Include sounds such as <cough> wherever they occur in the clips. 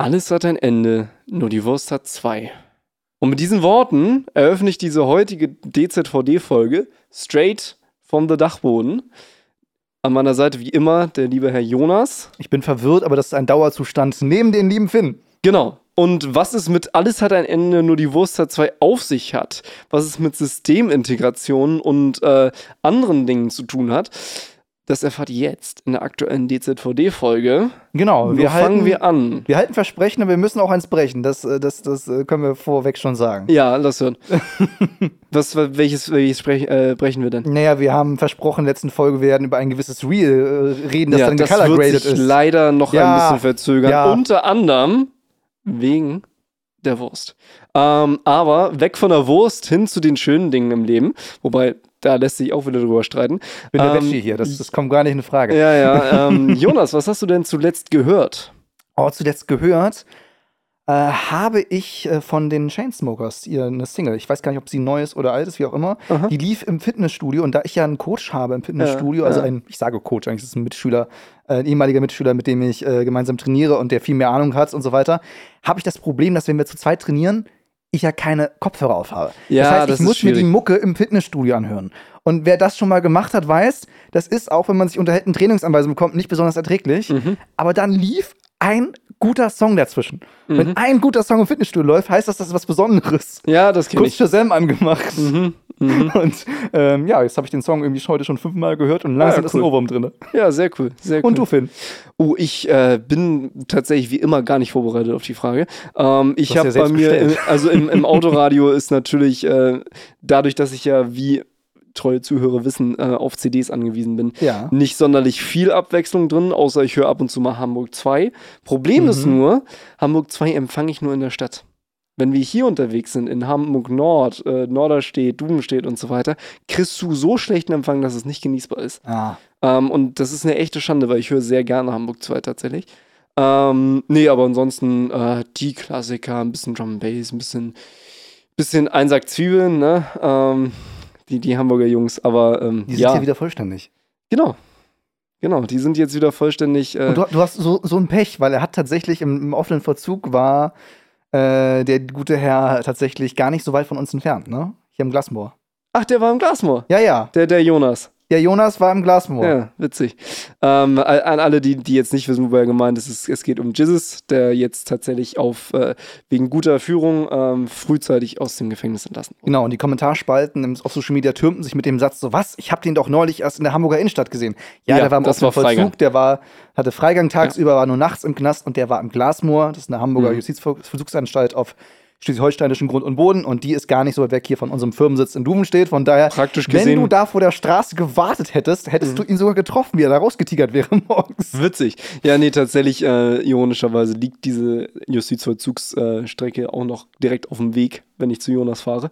Alles hat ein Ende, nur die Wurst hat zwei. Und mit diesen Worten eröffne ich diese heutige DZVD-Folge straight from the Dachboden. An meiner Seite wie immer der liebe Herr Jonas. Ich bin verwirrt, aber das ist ein Dauerzustand neben den lieben Finn. Genau. Und was es mit Alles hat ein Ende, nur die Wurst hat zwei auf sich hat, was es mit Systemintegration und äh, anderen Dingen zu tun hat, das erfahrt ihr jetzt in der aktuellen DZVD-Folge. Genau, wir fangen halten, wir an? wir halten Versprechen, aber wir müssen auch eins brechen. Das, äh, das, das äh, können wir vorweg schon sagen. Ja, lass hören. <laughs> was, welches, welches sprech, äh, brechen wir denn? Naja, wir haben versprochen, in der letzten Folge wir werden über ein gewisses Reel äh, reden, das ja, dann das color wird graded sich ist. leider noch Ja, ein bisschen verzögern. ja. Unter anderem wegen der Wurst. Ähm, aber weg von der Wurst hin zu den schönen Dingen im Leben. Wobei, da lässt sich auch wieder drüber streiten. Ich bin der Ähm, Veggie hier, das, das kommt gar nicht in Frage. Ja, ja. <laughs> Ähm, Jonas, was hast du denn zuletzt gehört? Oh, zuletzt gehört äh, habe ich äh, von den Chainsmokers ihr eine Single. Ich weiß gar nicht, ob sie neu ist oder alt ist, wie auch immer. Aha. Die lief im Fitnessstudio und da ich ja einen Coach habe im Fitnessstudio, Ja, also ja. ein, ich sage Coach, eigentlich ist es ein Mitschüler, äh, ein ehemaliger Mitschüler, mit dem ich äh, gemeinsam trainiere und der viel mehr Ahnung hat und so weiter, habe ich das Problem, dass wenn wir zu zweit trainieren, ich ja keine Kopfhörer auf habe. Ja, das heißt, das ich ist muss mir die. Mucke im Fitnessstudio anhören. Und wer das schon mal gemacht hat, weiß, das ist auch, wenn man sich unterhält, eine Trainingsanweisung bekommt, nicht besonders erträglich. Mhm. Aber dann lief ein guter Song dazwischen. Wenn ein guter Song im Fitnessstudio läuft, heißt das, das ist was Besonderes. Ja, das kenne Kurz ich. Shazam angemacht. Mhm. Mhm. <laughs> Und ähm, ja, jetzt habe ich den Song irgendwie heute schon fünfmal gehört und langsam ja, ist ein cool. Ohrwurm drin. Ja, sehr cool. Sehr cool. Und du, Finn? Oh, ich äh, bin tatsächlich wie immer gar nicht vorbereitet auf die Frage. Ähm, ich habe ja bei mir, im, also im, im <laughs> Autoradio ist natürlich äh, dadurch, dass ich ja wie treue Zuhörer wissen, äh, auf CDs angewiesen bin, Ja. nicht sonderlich viel Abwechslung drin, außer ich höre ab und zu mal Hamburg 2. Problem ist Mhm. nur, Hamburg 2 empfange ich nur in der Stadt. Wenn wir hier unterwegs sind, in Hamburg Nord, äh, Norderstedt, Dubenstedt und so weiter, kriegst du so schlechten Empfang, dass es nicht genießbar ist. Ah. Ähm, und das ist eine echte Schande, weil ich höre sehr gerne Hamburg 2 tatsächlich. Ähm, nee, aber ansonsten äh, die Klassiker, ein bisschen Drum Bass, ein bisschen, bisschen Einsack Zwiebeln, ne? Ähm, die, die Hamburger Jungs, aber ähm, Die sind ja, hier wieder vollständig. genau. Genau, die sind jetzt wieder vollständig. Äh, du, du hast so, so ein Pech, weil er hat tatsächlich im, im offenen Vollzug war äh, der gute Herr tatsächlich gar nicht so weit von uns entfernt, ne? Hier im Glasmoor. ach, der war im Glasmoor. Ja, ja. Der, der Jonas. Der Jonas war im Glasmoor. Ja, witzig. Ähm, an alle, die, die jetzt nicht wissen, wobei er gemeint ist, es, es geht um Jizzes, der jetzt tatsächlich auf äh, wegen guter Führung ähm, frühzeitig aus dem Gefängnis entlassen wurde. Genau, und die Kommentarspalten im- auf Social Media türmten sich mit dem Satz so, was, ich habe den doch neulich erst in der Hamburger Innenstadt gesehen. Ja, Ja, der war im das offenen war Freigang. Vollzug, der war, hatte Freigang tagsüber, war nur nachts im Knast und der war im Glasmoor, das ist eine Hamburger Mhm. Justizvollzugsanstalt auf schleswig-holsteinischem Grund und Boden und die ist gar nicht so weit weg hier von unserem Firmensitz in Duvenstedt, von daher, Praktisch wenn gesehen- du da vor der Straße gewartet hättest, hättest du ihn sogar getroffen, wie er da rausgetigert wäre <laughs> morgens. Witzig. Ja, nee, tatsächlich, äh, ironischerweise liegt diese Justizvollzugsstrecke äh, auch noch direkt auf dem Weg, wenn ich zu Jonas fahre.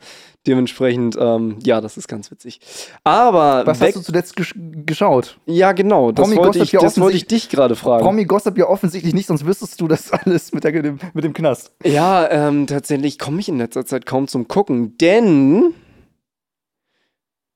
Dementsprechend, ähm, ja, das ist ganz witzig. Aber Was hast du zuletzt gesch geschaut? ja, genau, das wollte ich, ja das wollte ich dich gerade fragen. Promi Gossip ja offensichtlich nicht, sonst wüsstest du das <laughs> alles mit, der, mit dem Knast. Ja, ähm, tatsächlich komme ich in letzter Zeit kaum zum Gucken, denn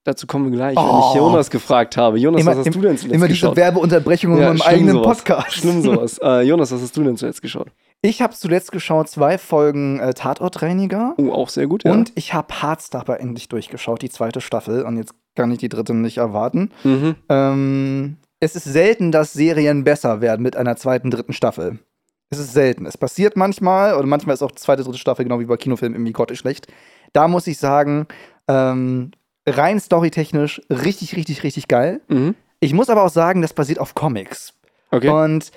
dazu kommen wir gleich, wenn ich Oh. Jonas gefragt habe. Jonas, Immer- was hast im- du denn zuletzt Immer diese geschaut? Werbeunterbrechungen Ja, in meinem eigenen sowas. Podcast. Schlimm sowas. <laughs> äh, Jonas, was hast du denn zuletzt geschaut? Ich habe zuletzt geschaut zwei Folgen äh, Tatortreiniger Oh, auch sehr gut, ja. und ich habe Hardstopper endlich durchgeschaut, die zweite Staffel. Und jetzt kann ich die dritte nicht erwarten. Mhm. Ähm, es ist selten, dass Serien besser werden mit einer zweiten, dritten Staffel. Es ist selten. Es passiert manchmal, oder manchmal ist auch die zweite, dritte Staffel, genau wie bei Kinofilmen, irgendwie grottig schlecht. Da muss ich sagen, ähm, rein storytechnisch richtig, richtig, richtig geil. Mhm. Ich muss aber auch sagen, das basiert auf Comics. Okay. Und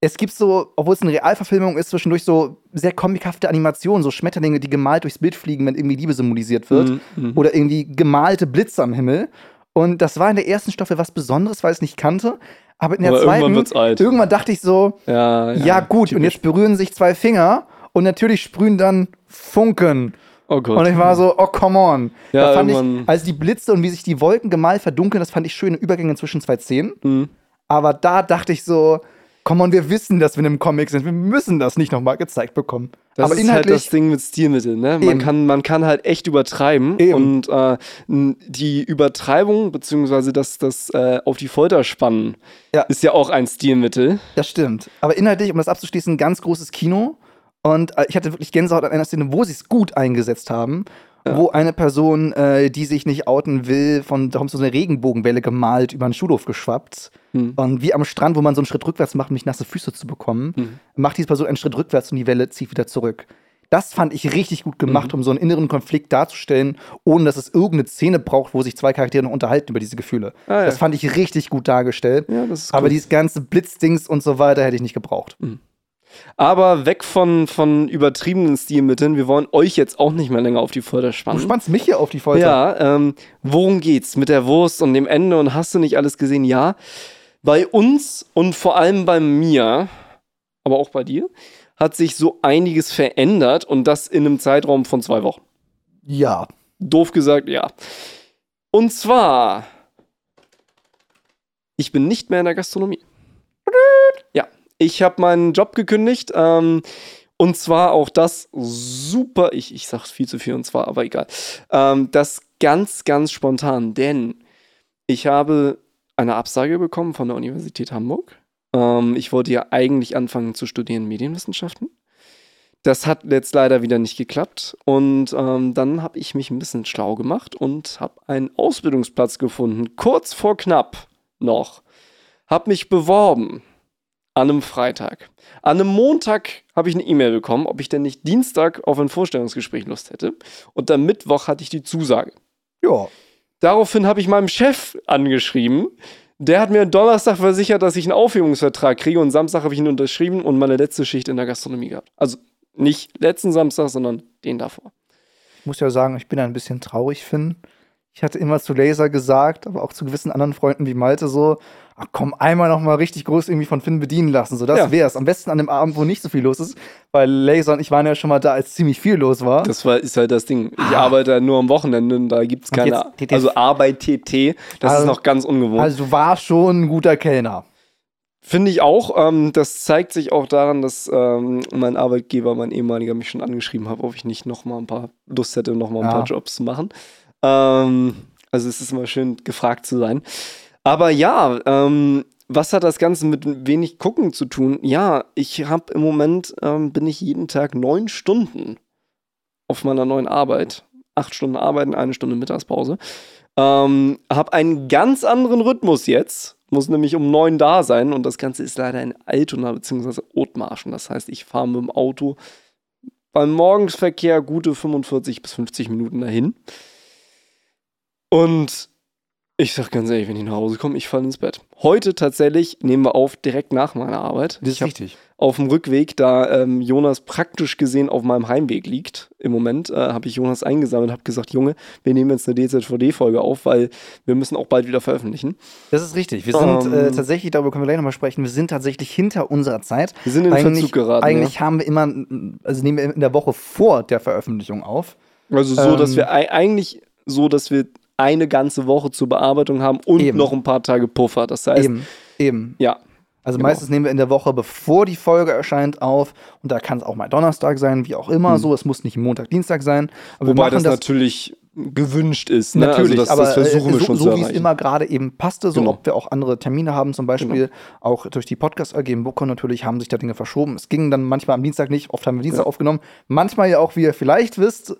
es gibt so, obwohl es eine Realverfilmung ist, zwischendurch so sehr comichafte Animationen, so Schmetterlinge, die gemalt durchs Bild fliegen, wenn irgendwie Liebe symbolisiert wird. Mhm, mhm. Oder irgendwie gemalte Blitze am Himmel. Und das war in der ersten Staffel was Besonderes, weil ich es nicht kannte. Aber in der Aber zweiten, irgendwann wird's alt. irgendwann dachte ich so, ja, ja, gut, und typisch. jetzt berühren sich zwei Finger und natürlich sprühen dann Funken. Oh Gott. Und ich war so, oh, come on. Ja, da fand ich, also die Blitze und wie sich die Wolken gemalt verdunkeln, das fand ich schöne Übergänge zwischen zwei Szenen. Mhm. Aber da dachte ich so, Komm on, wir wissen, dass wir in einem Comic sind. Wir müssen das nicht nochmal gezeigt bekommen. Das Aber ist halt das Ding mit Stilmitteln, ne? Man Eben. kann, man kann halt echt übertreiben Eben. und äh, die Übertreibung beziehungsweise das, das äh, auf die Folter spannen Ja. ist ja auch ein Stilmittel. das stimmt. Aber inhaltlich, um das abzuschließen, ganz großes Kino. Und äh, ich hatte wirklich Gänsehaut an einer Szene, wo sie es gut eingesetzt haben. Wo eine Person, äh, die sich nicht outen will, von da kommt so eine Regenbogenwelle gemalt über den Schulhof geschwappt. Hm. Und wie am Strand, wo man so einen Schritt rückwärts macht, um nicht nasse Füße zu bekommen, Hm. macht diese Person einen Schritt rückwärts und die Welle zieht wieder zurück. Das fand ich richtig gut Mhm. gemacht, um so einen inneren Konflikt darzustellen, ohne dass es irgendeine Szene braucht, wo sich zwei Charaktere noch unterhalten über diese Gefühle. Ah, ja. Das fand ich richtig gut dargestellt. Ja, Aber dieses ganze Blitzdings und so weiter hätte ich nicht gebraucht. Aber weg von, von übertriebenen Stilmitteln, wir wollen euch jetzt auch nicht mehr länger auf die Folter Du spannen. spannst mich hier auf die Folter. Ja, ähm, worum geht's? Mit der Wurst und dem Ende und hast du nicht alles gesehen? Ja. Bei uns und vor allem bei mir, aber auch bei dir, hat sich so einiges verändert und das in einem Zeitraum von zwei Wochen. Ja. Doof gesagt, ja. Und zwar, ich bin nicht mehr in der Gastronomie. Ja, ich habe meinen Job gekündigt. Ähm, und zwar auch das super, ich, ich sag viel zu viel und zwar, aber egal. Ähm, das ganz, ganz spontan, denn ich habe eine Absage bekommen von der Universität Hamburg. Ähm, ich wollte ja eigentlich anfangen zu studieren Medienwissenschaften. Das hat jetzt leider wieder nicht geklappt. Und ähm, dann habe ich mich ein bisschen schlau gemacht und habe einen Ausbildungsplatz gefunden, kurz vor knapp noch. Habe mich beworben an einem Freitag. An einem Montag habe ich eine E-Mail bekommen, ob ich denn nicht Dienstag auf ein Vorstellungsgespräch Lust hätte. Und am Mittwoch hatte ich die Zusage. Ja. Daraufhin habe ich meinem Chef angeschrieben. Der hat mir Donnerstag versichert, dass ich einen Aufhebungsvertrag kriege und Samstag habe ich ihn unterschrieben und meine letzte Schicht in der Gastronomie gehabt. Also nicht letzten Samstag, sondern den davor. Ich muss ja sagen, ich bin ein bisschen traurig, Finn. Ich hatte immer zu Laser gesagt, aber auch zu gewissen anderen Freunden wie Malte so, ach komm, einmal noch mal richtig groß irgendwie von Finn bedienen lassen. So, das Ja. wär's. Am besten an dem Abend, wo nicht so viel los ist, weil Laser und ich waren ja schon mal da, als ziemlich viel los war. Das war, ist halt das Ding. Ich arbeite halt nur am Wochenende und da gibt es Und keine. jetzt- TT also Arbeit TT, das Also- ist noch ganz ungewohnt. Also du warst schon ein guter Kellner. Finde ich auch. Ähm, das zeigt sich auch daran, dass ähm, mein Arbeitgeber, mein ehemaliger, mich schon angeschrieben hat, ob ich nicht noch mal ein paar Lust hätte, noch mal ein Ja. paar Jobs zu machen. Ähm, also es ist immer schön, gefragt zu sein. Aber ja, ähm, was hat das Ganze mit wenig Gucken zu tun? Ja, ich habe im Moment, ähm, bin ich jeden Tag neun Stunden auf meiner neuen Arbeit. Acht Stunden arbeiten, eine Stunde Mittagspause. Ähm, habe einen ganz anderen Rhythmus jetzt. Muss nämlich um neun da sein und das Ganze ist leider in Altona bzw. Othmarschen. Das heißt, ich fahre mit dem Auto beim Morgensverkehr gute 45 bis 50 Minuten dahin. Und ich sag ganz ehrlich, wenn ich nach Hause komme, ich falle ins Bett. Heute tatsächlich nehmen wir auf direkt nach meiner Arbeit. ich hab richtig. auf dem Rückweg, da ähm, Jonas praktisch gesehen auf meinem Heimweg liegt im Moment, äh, habe ich Jonas eingesammelt und habe gesagt, Junge, wir nehmen jetzt eine DZVD-Folge auf, weil wir müssen auch bald wieder veröffentlichen. Das ist richtig. Wir sind Ähm. äh, tatsächlich, darüber können wir gleich nochmal sprechen, wir sind tatsächlich hinter unserer Zeit. Wir sind in den Verzug geraten. eigentlich haben wir immer, also nehmen wir in der Woche vor der Veröffentlichung auf. ja. Also so, dass ähm, wir ei- eigentlich so, dass wir eine ganze Woche zur Bearbeitung haben und Eben. noch ein paar Tage Puffer. Das heißt, Eben, eben. ja, Also Genau. meistens nehmen wir in der Woche, bevor die Folge erscheint, auf. Und da kann es auch mal Donnerstag sein, wie auch immer. So, es muss nicht Montag, Dienstag sein. Aber Hm. wobei das, das natürlich gewünscht ist. Ne? Natürlich, also das, aber das versuchen wir so, schon so zu wie es immer gerade eben passte, so Genau. ob wir auch andere Termine haben, zum Beispiel auch durch die Podcast AG im Bookcon natürlich haben sich da Dinge verschoben. Es ging dann manchmal am Dienstag nicht, oft haben wir Dienstag Ja. aufgenommen, manchmal ja auch, wie ihr vielleicht wisst,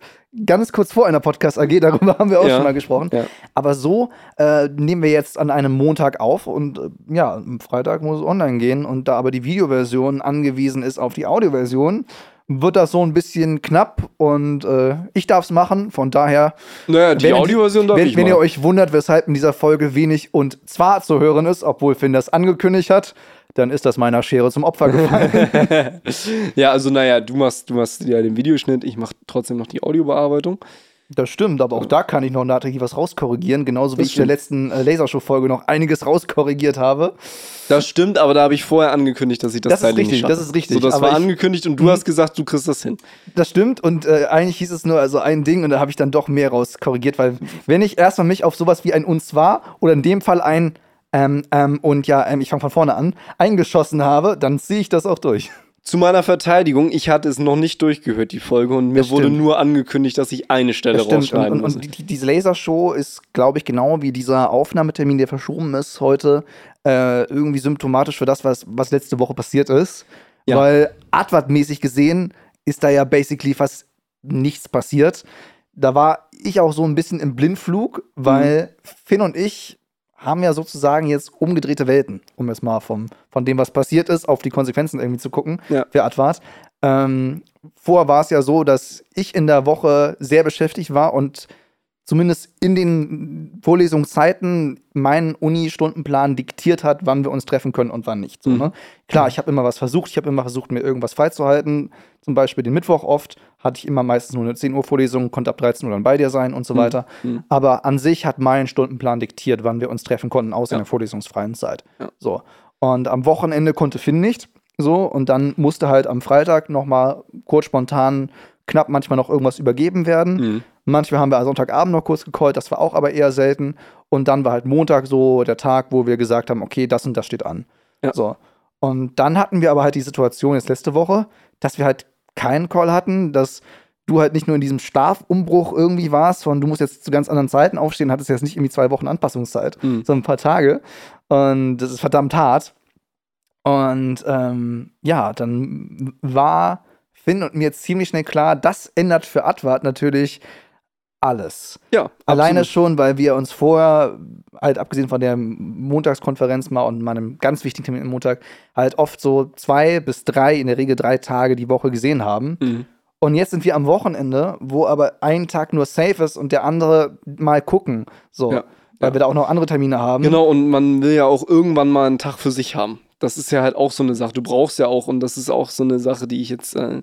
ganz kurz vor einer Podcast AG, darüber haben wir auch Ja. schon mal gesprochen. Ja. Aber so äh, nehmen wir jetzt an einem Montag auf und äh, ja, am Freitag muss es online gehen und da aber die Videoversion angewiesen ist auf die Audioversion, wird das so ein bisschen knapp und äh, ich darf es machen, von daher Naja, die wenn- Audioversion darf wenn, ich wenn mal. ihr euch wundert, weshalb in dieser Folge wenig und zwar zu hören ist, obwohl Finn das angekündigt hat, dann ist das meiner Schere zum Opfer gefallen. <laughs> <laughs> ja, also naja, du machst, du machst ja den Videoschnitt, ich mache trotzdem noch die Audiobearbeitung. Das stimmt, aber auch da kann ich noch nachträglich was rauskorrigieren, genauso wie Das ich in der letzten äh, Lasershow-Folge noch einiges rauskorrigiert habe. Das stimmt, aber da habe ich vorher angekündigt, dass ich das, Das ist zeitlich richtig, nicht schaffe. das ist richtig, So, das war angekündigt und du hast gesagt, du kriegst das hin. Das stimmt und äh, eigentlich hieß es nur also ein Ding und da habe ich dann doch mehr rauskorrigiert, weil wenn ich erstmal mich auf sowas wie ein und zwar oder in dem Fall ein ähm, ähm, und ja, ähm, ich fange von vorne an, eingeschossen habe, dann ziehe ich das auch durch. Zu meiner Verteidigung, ich hatte es noch nicht durchgehört, die Folge, und mir Das wurde stimmt. nur angekündigt, dass ich eine Stelle Das stimmt. Und, rausschneiden und, muss. und die, diese Lasershow ist, glaube ich, genau wie dieser Aufnahmetermin, der verschoben ist heute, äh, irgendwie symptomatisch für das, was, was letzte Woche passiert ist. Ja. Weil Advert-mäßig gesehen ist da ja basically fast nichts passiert. Da war ich auch so ein bisschen im Blindflug, weil Finn und ich haben ja sozusagen jetzt umgedrehte Welten, um jetzt mal vom, von dem, was passiert ist, auf die Konsequenzen irgendwie zu gucken Ja. für Advart. Ähm, vorher war es ja so, dass ich in der Woche sehr beschäftigt war und zumindest in den Vorlesungszeiten meinen Uni-Stundenplan diktiert hat, wann wir uns treffen können und wann nicht. So, Mhm. ne? Klar, ich habe immer was versucht, ich habe immer versucht, mir irgendwas freizuhalten. Zum Beispiel den Mittwoch oft hatte ich immer meistens nur eine 10 Uhr Vorlesung, konnte ab 13 Uhr dann bei dir sein und so Mhm. weiter. Mhm. Aber an sich hat mein Stundenplan diktiert, wann wir uns treffen konnten, außer Ja. in der vorlesungsfreien Zeit. Ja. So. Und am Wochenende konnte Finn nicht. So, und dann musste halt am Freitag nochmal kurz spontan knapp manchmal noch irgendwas übergeben werden. Mhm. Manchmal haben wir Sonntagabend noch kurz gecallt, das war auch aber eher selten. Und dann war halt Montag so der Tag, wo wir gesagt haben, okay, das und das steht an. Ja. So. Und dann hatten wir aber halt die Situation jetzt letzte Woche, dass wir halt keinen Call hatten, dass du halt nicht nur in diesem Schlafumbruch irgendwie warst, von du musst jetzt zu ganz anderen Zeiten aufstehen, hattest jetzt nicht irgendwie zwei Wochen Anpassungszeit, Mhm. sondern ein paar Tage. Und das ist verdammt hart. Und ähm, ja, dann war Finn und mir ziemlich schnell klar, das ändert für Advart natürlich alles. Ja, Alleine absolut. schon, weil wir uns vorher, halt abgesehen von der Montagskonferenz mal und meinem ganz wichtigen Termin am Montag, halt oft so zwei bis drei, in der Regel drei Tage die Woche gesehen haben. Mhm. Und jetzt sind wir am Wochenende, wo aber ein Tag nur safe ist und der andere mal gucken. So. Ja, Weil ja. wir da auch noch andere Termine haben. Genau, und man will ja auch irgendwann mal einen Tag für sich haben. Das ist ja halt auch so eine Sache. Du brauchst ja auch, und das ist auch so eine Sache, die ich jetzt äh,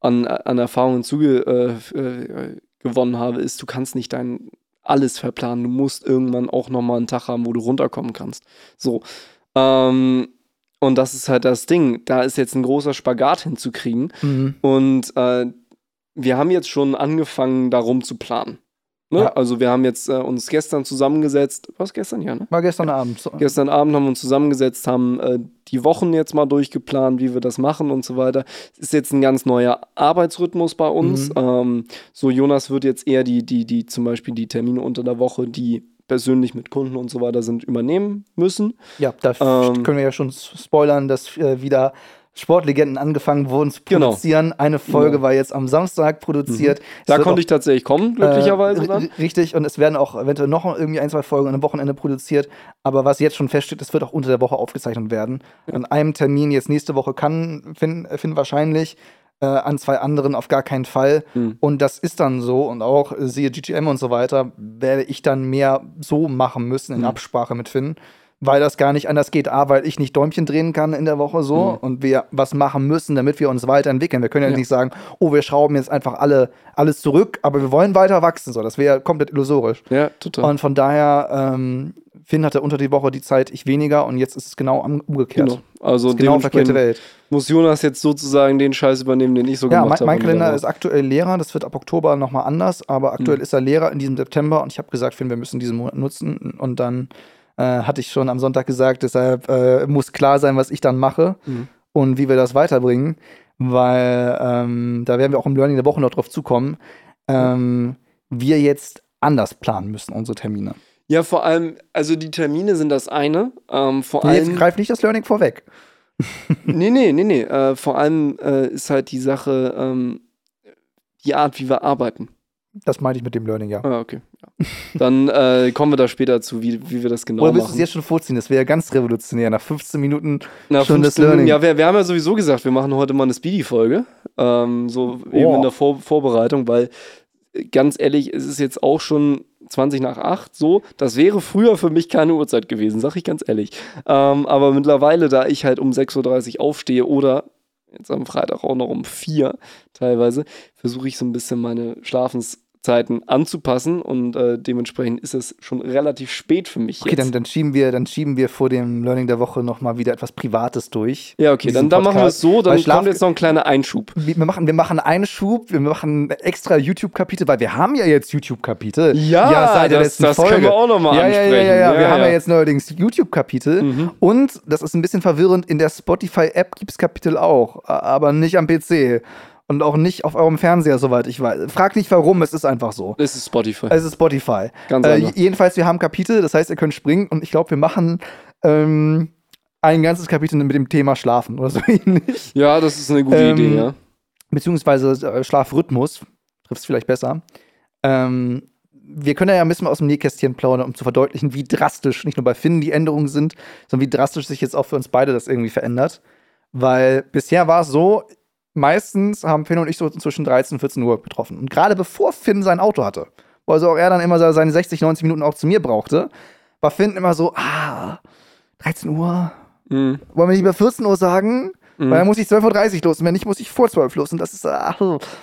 an, an Erfahrungen zuge, äh, äh, gewonnen habe, ist, du kannst nicht dein alles verplanen. Du musst irgendwann auch nochmal einen Tag haben, wo du runterkommen kannst. So. Ähm, und das ist halt das Ding. Da ist jetzt ein großer Spagat hinzukriegen. Mhm. Und äh, wir haben jetzt schon angefangen, darum zu planen. Ne? Ja. Also wir haben jetzt äh, uns gestern zusammengesetzt. Was gestern, ja, ne? War gestern Abend. So. Gestern Abend haben wir uns zusammengesetzt, haben äh, die Wochen jetzt mal durchgeplant, wie wir das machen und so weiter. Es ist jetzt ein ganz neuer Arbeitsrhythmus bei uns. Mhm. Ähm, so, Jonas wird jetzt eher die, die, die, zum Beispiel die Termine unter der Woche, die persönlich mit Kunden und so weiter sind, übernehmen müssen. Ja, da Ähm, können wir ja schon spoilern, dass äh, wieder Sportlegenden angefangen wurden zu Genau. produzieren. Eine Folge Genau. war jetzt am Samstag produziert. Es Da konnte auch, ich tatsächlich kommen, glücklicherweise äh, dann. ri- Richtig, und es werden auch eventuell noch irgendwie ein, zwei Folgen an einem Wochenende produziert. Aber was jetzt schon feststeht, es wird auch unter der Woche aufgezeichnet werden. An einem Termin jetzt nächste Woche kann Finn, Finn wahrscheinlich, äh, an zwei anderen auf gar keinen Fall. Mhm. Und das ist dann so. Und auch äh, siehe GGM und so weiter, werde ich dann mehr so machen müssen in Mhm. Absprache mit Finn. Weil das gar nicht anders geht. A, weil ich nicht Däumchen drehen kann in der Woche so Mhm. und wir was machen müssen, damit wir uns weiterentwickeln. Wir können ja, Ja. nicht sagen, oh, wir schrauben jetzt einfach alle alles zurück, aber wir wollen weiter wachsen. So, das wäre komplett illusorisch. Ja, total. Und von daher, ähm, Finn hatte unter die Woche die Zeit, ich weniger und jetzt ist es genau umgekehrt. genau. Also genau verkehrte Welt. muss Jonas jetzt sozusagen den Scheiß übernehmen, den ich so Ja, mein, gemacht habe. mein und Kalender ist aktuell Lehrer, das wird ab Oktober nochmal anders, aber aktuell Mhm. ist er Lehrer in diesem September und ich habe gesagt, Finn, wir müssen diesen Monat nutzen und dann äh, hatte ich schon am Sonntag gesagt, deshalb äh, muss klar sein, was ich dann mache Mhm. und wie wir das weiterbringen, weil ähm, da werden wir auch im Learning der Woche noch drauf zukommen, ähm, wir jetzt anders planen müssen, unsere Termine. Ja, vor allem, also die Termine sind das eine. Ähm, vor Nee, jetzt allem. greif nicht das Learning vorweg. <laughs> Nee, nee, nee, nee. Äh, vor allem äh, ist halt die Sache, ähm, die Art, wie wir arbeiten. Das meinte ich mit dem Learning, ja. Ah, okay. Ja. Dann äh, kommen wir da später zu, wie, wie wir das genau Oder willst du es machen. jetzt schon vorziehen? Das wäre ja ganz revolutionär. Nach 15 Minuten Nach schon das 15 Minuten- Learning. Ja, wir, wir haben ja sowieso gesagt, wir machen heute mal eine Speedy-Folge. Ähm, so eben Oh. in der Vor Vorbereitung, weil äh, ganz ehrlich, es ist jetzt auch schon 20 nach 8 so. Das wäre früher für mich keine Uhrzeit gewesen, sag ich ganz ehrlich. Ähm, aber mittlerweile, da ich halt um 6.30 Uhr aufstehe oder jetzt am Freitag auch noch um 4 teilweise, versuche ich so ein bisschen meine Schlafenszeit Schlafzeiten anzupassen und äh, dementsprechend ist es schon relativ spät für mich Okay, jetzt. dann, dann, schieben wir, dann schieben wir vor dem Learning der Woche nochmal wieder etwas Privates durch. ja, okay, dann, dann machen wir es so, dann Schlaf- kommt jetzt noch ein kleiner Einschub. Wir machen, wir machen einen Schub, wir machen extra YouTube-Kapitel, weil wir haben ja jetzt YouTube-Kapitel. Ja, seit der das- letzten das Folge. können wir auch noch mal ja, ja, ja, ja, ansprechen. ja, Ja, Wir haben ja ja. jetzt neuerdings YouTube-Kapitel. Mhm. Und, das ist ein bisschen verwirrend, in der Spotify-App gibt es Kapitel auch, aber nicht am PC. Und auch nicht auf eurem Fernseher, soweit ich weiß. Frag nicht warum, es ist einfach so. Das ist Spotify. Es ist Spotify. Ganz äh, jedenfalls, wir haben Kapitel, das heißt, ihr könnt springen und ich glaube, wir machen ähm, ein ganzes Kapitel mit dem Thema Schlafen oder so <laughs> ähnlich. ja, das ist eine gute Ähm, Idee, ja. Beziehungsweise äh, Schlafrhythmus, trifft es vielleicht besser. Ähm, wir können ja ein bisschen aus dem Nähkästchen plaudern, um zu verdeutlichen, wie drastisch nicht nur bei Finn die Änderungen sind, sondern wie drastisch sich jetzt auch für uns beide das irgendwie verändert. Weil bisher war es so, meistens haben Finn und ich so zwischen 13 und 14 Uhr getroffen. Und gerade bevor Finn sein Auto hatte, wo also auch er dann immer seine 60, 90 Minuten auch zu mir brauchte, war Finn immer so, ah, 13 Uhr, Mhm. wollen wir nicht mehr 14 Uhr sagen? Weil dann muss ich 12.30 Uhr los und wenn nicht, muss ich vor 12 los. Und das ist, ach,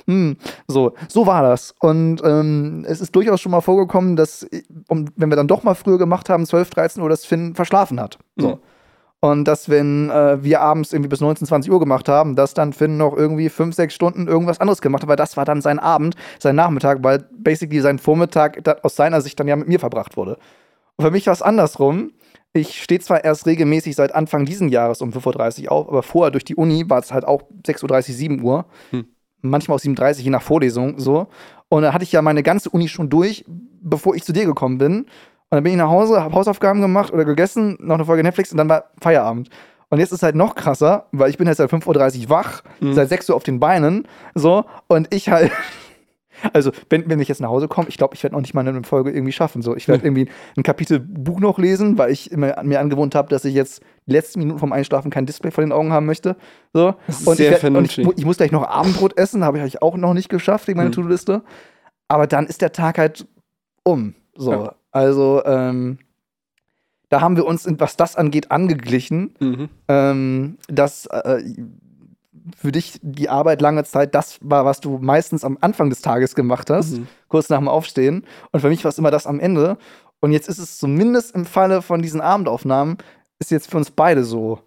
hm, so, so war das. Und ähm, es ist durchaus schon mal vorgekommen, dass, äh, um, wenn wir dann doch mal früher gemacht haben, 12, 13 Uhr, dass Finn verschlafen hat. So. Mhm. Und dass, wenn äh, wir abends irgendwie bis 19, 20 Uhr gemacht haben, dass dann Finn noch irgendwie 5, 6 Stunden irgendwas anderes gemacht hat, weil das war dann sein Abend, sein Nachmittag, weil basically sein Vormittag aus seiner Sicht dann ja mit mir verbracht wurde. Und für mich war es andersrum. Ich stehe zwar erst regelmäßig seit Anfang diesen Jahres um 5.30 Uhr auf, aber vorher durch die Uni war es halt auch 6.30 Uhr, 7 Uhr. Hm. Manchmal auch 7.30 Uhr, je nach Vorlesung so. Und dann hatte ich ja meine ganze Uni schon durch, bevor ich zu dir gekommen bin. Und dann bin ich nach Hause, habe Hausaufgaben gemacht oder gegessen, noch eine Folge Netflix und dann war Feierabend. Und jetzt ist halt noch krasser, weil ich bin jetzt seit 5.30 Uhr wach, Mhm. seit 6 Uhr auf den Beinen, so, und ich halt, <laughs> also, wenn, wenn ich jetzt nach Hause komme, ich glaube, ich werde noch nicht mal eine Folge irgendwie schaffen. So, ich werde irgendwie ein Kapitel Buch noch lesen, weil ich immer mir angewohnt habe, dass ich jetzt die letzten Minuten vom Einschlafen kein Display vor den Augen haben möchte. So. Das ist und, sehr ich, werd- und ich, ich muss gleich noch Abendbrot essen, habe ich auch noch nicht geschafft wegen meiner Hm. To-Do-Liste. Aber dann ist der Tag halt um. So. Ja. Also, ähm, da haben wir uns, was das angeht, angeglichen Mhm. ähm, dass äh, für dich die Arbeit lange Zeit das war, was du meistens am Anfang des Tages gemacht hast, Mhm. kurz nach dem Aufstehen. Und für mich war es immer das am Ende. Und jetzt ist es zumindest im Falle von diesen Abendaufnahmen, ist jetzt für uns beide so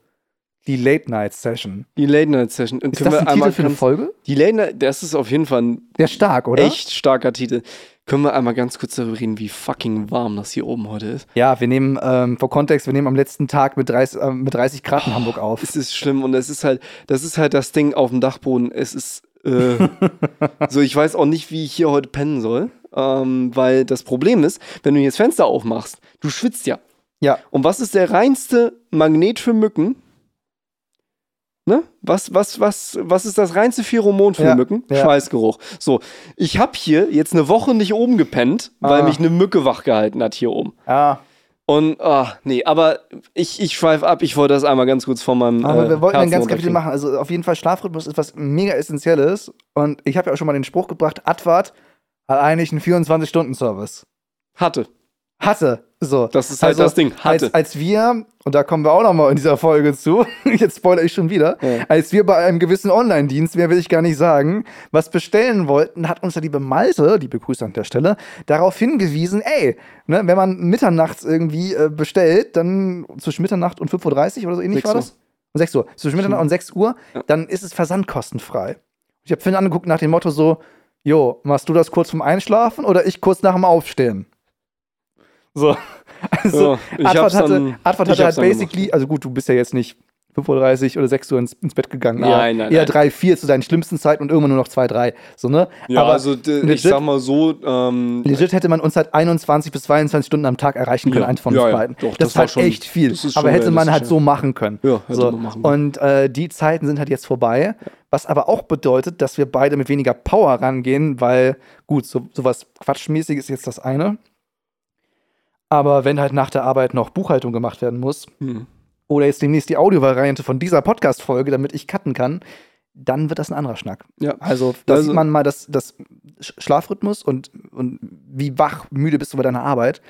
die Late-Night-Session. Die Late-Night-Session. Ist das ein Titel für eine Folge? Die Late-Night, das ist auf jeden Fall ein Der stark, oder? echt starker Titel. Können wir einmal ganz kurz darüber reden, wie fucking warm das hier oben heute ist? Ja, wir nehmen, ähm, vor Kontext, wir nehmen am letzten Tag mit 30, ähm, mit 30 Grad in Hamburg auf. Es ist schlimm und es ist halt, das ist halt das Ding auf dem Dachboden. Es ist, äh, <laughs> so ich weiß auch nicht, wie ich hier heute pennen soll, ähm, weil das Problem ist, wenn du hier das Fenster aufmachst, du schwitzt ja. Ja. Und was ist der reinste Magnet für Mücken? Ne? Was, was, was, was ist das reinste Pheromon für Ja, Mücken? ja. Schweißgeruch. So, ich habe hier jetzt eine Woche nicht oben gepennt, weil Ah. mich eine Mücke wach gehalten hat hier oben. Ja, Und, ah, nee, aber ich, ich schweife ab. Ich wollte das einmal ganz kurz von meinem. Aber äh, wir wollten ein ganz Kapitel machen. Also auf jeden Fall Schlafrhythmus ist was mega Essentielles. Und ich habe ja auch schon mal den Spruch gebracht, Advart hat eigentlich einen 24-Stunden-Service. Hatte. Hatte. So. Das ist halt das Ding. Hatte. Als, als wir, und da kommen wir auch noch mal in dieser Folge zu, <laughs> jetzt spoilere ich schon wieder, Ja. als wir bei einem gewissen Online-Dienst, mehr will ich gar nicht sagen, was bestellen wollten, hat uns der liebe Malte, die Grüße an der Stelle, darauf hingewiesen, ey, ne, wenn man mitternachts irgendwie äh, bestellt, dann zwischen Mitternacht und 5.30 Uhr oder so ähnlich 6 war Uhr. das? Um 6 Uhr. Zwischen Mitternacht und 6 Uhr, Ja. dann ist es versandkostenfrei. Ich habe Finn angeguckt nach dem Motto so, jo, machst du das kurz vorm Einschlafen oder ich kurz nach dem Aufstehen? So. <laughs> Also, Ja, hab's hatte, ich hatte halt basically, also gut, du bist ja jetzt nicht 5.30 Uhr oder 6 Uhr ins, ins Bett gegangen. Nein, nein, Eher nein. 3, 4 zu deinen schlimmsten Zeiten und irgendwann nur noch 2, 3. So, ne? Ja, Aber also d- ich legit- sag mal so, ähm, legit hätte man uns halt 21 bis 22 Stunden am Tag erreichen können, Ja, eins von ja, uns ja, beiden. doch, das, das ist war halt schon- echt viel. Aber hätte man halt so machen können. ja, hätte So. man machen können. Und äh, die Zeiten sind halt jetzt vorbei, was aber auch bedeutet, dass wir beide mit weniger Power rangehen, weil, gut, so, sowas Quatschmäßiges ist jetzt das eine. Aber wenn halt nach der Arbeit noch Buchhaltung gemacht werden muss, Hm. oder jetzt demnächst die Audiovariante von dieser Podcast-Folge, damit ich cutten kann, dann wird das ein anderer Schnack. Ja. Also da Also- sieht man mal, dass das Sch- Schlafrhythmus und, und wie wach, müde bist du bei deiner Arbeit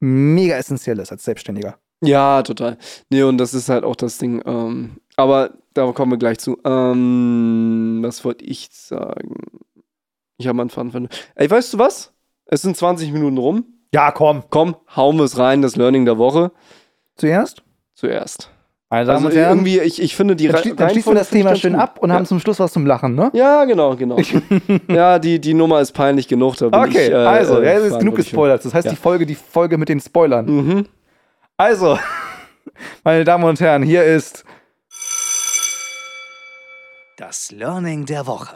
mega essentiell ist als Selbstständiger. Ja, total. Nee, und das ist halt auch das Ding. Ähm, aber da kommen wir gleich zu. Ähm, was wollte ich sagen? Ich habe meinen Faden verloren. Ey, weißt du was? Es sind 20 Minuten rum. Ja, komm. Komm, hauen wir es rein, das Learning der Woche Zuerst? zuerst. Meine Damen Also und Herren, irgendwie, ich, ich finde die dann, Re- schli dann schließen wir das Thema schön gut. ab und ja. haben zum Schluss was zum Lachen, ne? Ja, genau, genau. <laughs> ja, die, die Nummer ist peinlich genug. Da bin Okay, ich, äh, also, äh, ja, es ist genug gespoilert. Das heißt, Ja. die Folge, die Folge mit den Spoilern. Mhm. Also, <laughs> meine Damen und Herren, hier ist das Learning der Woche.